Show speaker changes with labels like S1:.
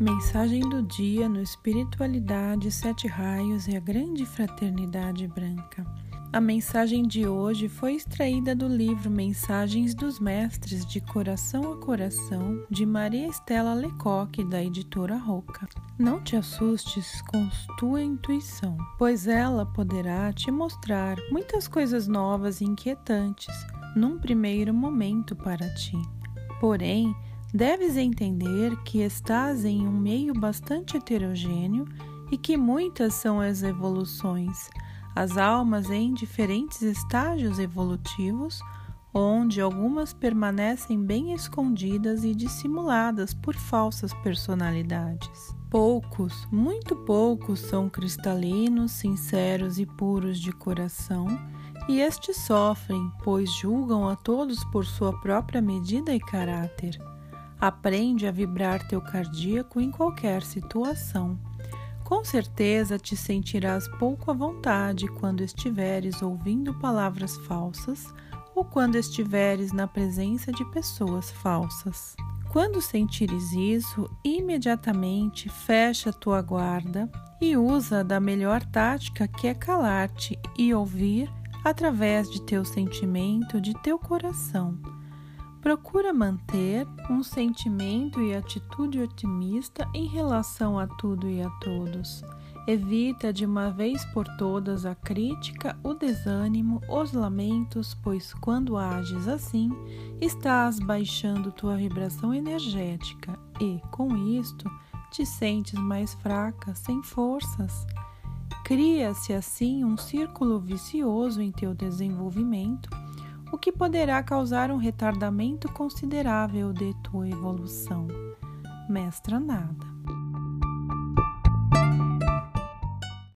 S1: Mensagem do dia no Espiritualidade, Sete Raios e a Grande Fraternidade Branca. A mensagem de hoje foi extraída do livro Mensagens dos Mestres de Coração a Coração, de Maria Estela Lecoque, da editora Roca. Não te assustes com tua intuição, pois ela poderá te mostrar muitas coisas novas e inquietantes num primeiro momento para ti. Porém, Deves entender que estás em um meio bastante heterogêneo e que muitas são as evoluções, as almas em diferentes estágios evolutivos, onde algumas permanecem bem escondidas e dissimuladas por falsas personalidades. Poucos, muito poucos, são cristalinos, sinceros e puros de coração, e estes sofrem, pois julgam a todos por sua própria medida e caráter. Aprende a vibrar teu cardíaco em qualquer situação. Com certeza te sentirás pouco à vontade quando estiveres ouvindo palavras falsas ou quando estiveres na presença de pessoas falsas. Quando sentires isso, imediatamente fecha tua guarda e usa da melhor tática que é calar-te e ouvir através de teu sentimento, de teu coração. Procura manter um sentimento e atitude otimista em relação a tudo e a todos. Evita de uma vez por todas a crítica, o desânimo, os lamentos, pois quando ages assim, estás baixando tua vibração energética e, com isto, te sentes mais fraca, sem forças. Cria-se assim um círculo vicioso em teu desenvolvimento o que poderá causar um retardamento considerável de tua evolução. Mestra nada.